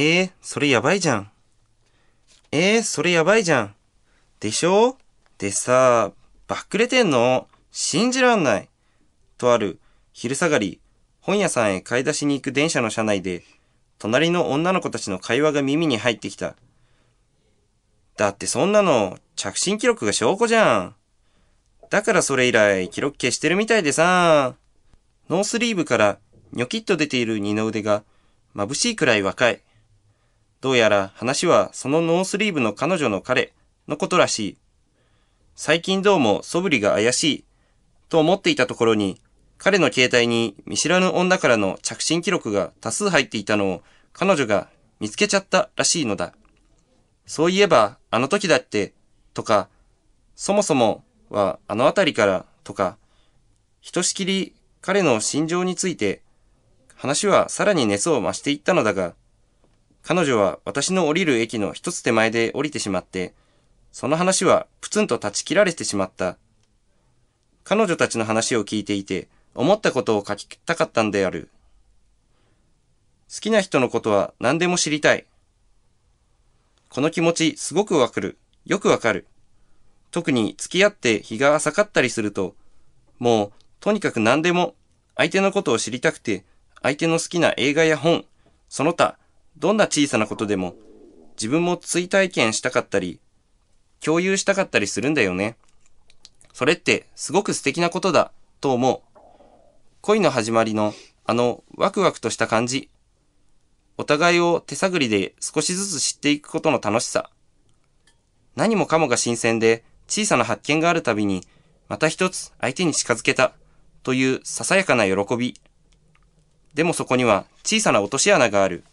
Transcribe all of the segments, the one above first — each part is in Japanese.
えー、それやばいじゃん。えー、それやばいじゃん。でしょ？でさ、ばっくれてんの？信じらんない。とある、昼下がり、本屋さんへ買い出しに行く電車の車内で、隣の女の子たちの会話が耳に入ってきた。だってそんなの、着信記録が証拠じゃん。だからそれ以来、記録消してるみたいでさ。ノースリーブからニョキッと出ている二の腕が眩しいくらい若い。どうやら話はそのノースリーブの彼女の彼のことらしい。最近どうも素振りが怪しいと思っていたところに彼の携帯に見知らぬ女からの着信記録が多数入っていたのを彼女が見つけちゃったらしいのだ。そういえばあの時だってとか、そもそもはあのあたりからとか、ひとしきり彼の心情について話はさらに熱を増していったのだが、彼女は私の降りる駅の一つ手前で降りてしまって、その話はプツンと断ち切られてしまった。彼女たちの話を聞いていて、思ったことを書きたかったんである。好きな人のことは何でも知りたい。この気持ちすごくわかる。よくわかる。特に付き合って日が浅かったりすると、もうとにかく何でも相手のことを知りたくて、相手の好きな映画や本、その他、どんな小さなことでも自分も追体験したかったり、共有したかったりするんだよね。それってすごく素敵なことだと思う。恋の始まりのあのワクワクとした感じ。お互いを手探りで少しずつ知っていくことの楽しさ。何もかもが新鮮で小さな発見があるたびにまた一つ相手に近づけたというささやかな喜び。でもそこには小さな落とし穴がある。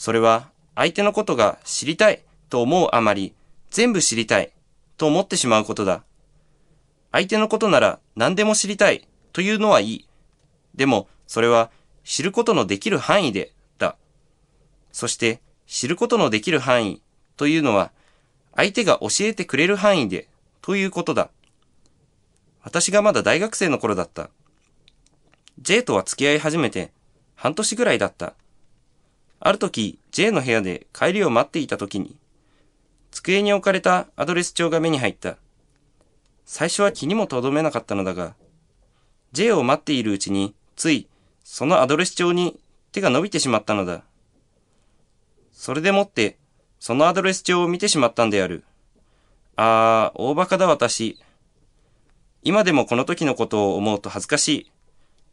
それは相手のことが知りたいと思うあまり全部知りたいと思ってしまうことだ。相手のことなら何でも知りたいというのはいい。でもそれは知ることのできる範囲でだ。そして知ることのできる範囲というのは相手が教えてくれる範囲でということだ。私がまだ大学生の頃だった。J とは付き合い始めて半年ぐらいだった。ある時、J の部屋で帰りを待っていた時に、机に置かれたアドレス帳が目に入った。最初は気にも留めなかったのだが、J を待っているうちに、つい、そのアドレス帳に手が伸びてしまったのだ。それでもって、そのアドレス帳を見てしまったんである。あー、大馬鹿だ私。今でもこの時のことを思うと恥ずかしい。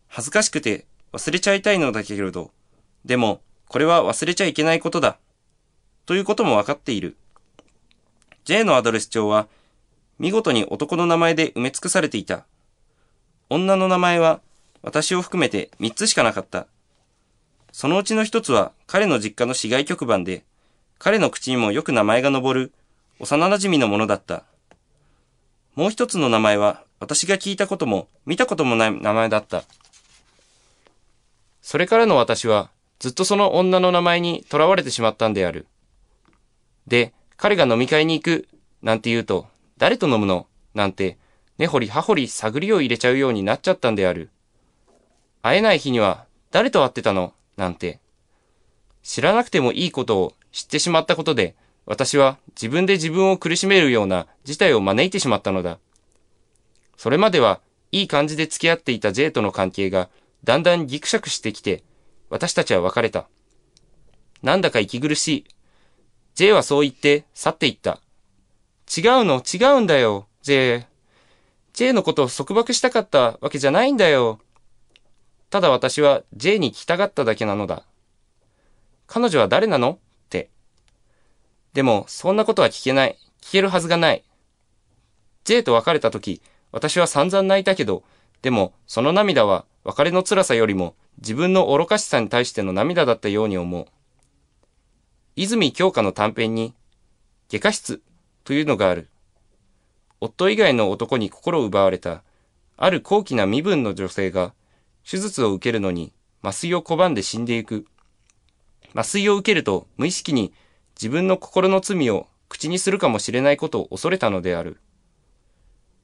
恥ずかしくて忘れちゃいたいのだけれど、でもこれは忘れちゃいけないことだ。ということもわかっている。J のアドレス帳は見事に男の名前で埋め尽くされていた。女の名前は私を含めて3つしかなかった。そのうちの一つは彼の実家の市外局番で、彼の口にもよく名前が上る幼馴染のものだった。もう一つの名前は私が聞いたことも見たこともない名前だった。それからの私はずっとその女の名前に囚われてしまったんである。で、彼が飲み会に行く、なんて言うと、誰と飲むの？なんて、根掘り葉掘り探りを入れちゃうようになっちゃったんである。会えない日には、誰と会ってたの？なんて。知らなくてもいいことを知ってしまったことで、私は自分で自分を苦しめるような事態を招いてしまったのだ。それまではいい感じで付き合っていた J との関係がだんだんギクシャクしてきて、私たちは別れた。なんだか息苦しい。J はそう言って去っていった。違うの、違うんだよ、J。J のことを束縛したかったわけじゃないんだよ。ただ私は J に聞きたがっただけなのだ。彼女は誰なの？ってでも、そんなことは聞けない。聞けるはずがない。J と別れた時、私は散々泣いたけど、でも、その涙は別れの辛さよりも自分の愚かしさに対しての涙だったように思う。泉京香の短編に、外科室というのがある。夫以外の男に心を奪われた、ある高貴な身分の女性が、手術を受けるのに麻酔を拒んで死んでいく。麻酔を受けると無意識に自分の心の罪を口にするかもしれないことを恐れたのである。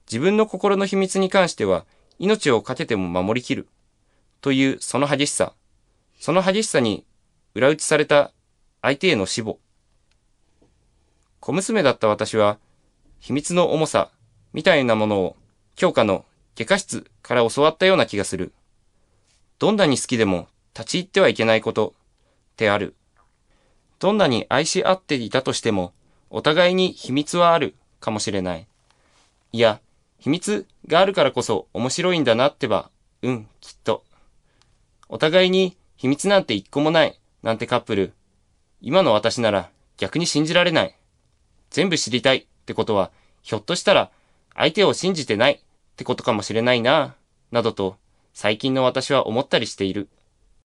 自分の心の秘密に関しては、命を懸けても守りきる。というその激しさ。その激しさに裏打ちされた相手への死母。小娘だった私は、秘密の重さ、みたいなものを、教科の外科室から教わったような気がする。どんなに好きでも立ち入ってはいけないこと、ってある。どんなに愛し合っていたとしても、お互いに秘密はあるかもしれない。いや、秘密があるからこそ面白いんだなってば、うん、きっと。お互いに秘密なんて一個もないなんてカップル、今の私なら逆に信じられない。全部知りたいってことは、ひょっとしたら相手を信じてないってことかもしれないな、などと最近の私は思ったりしている。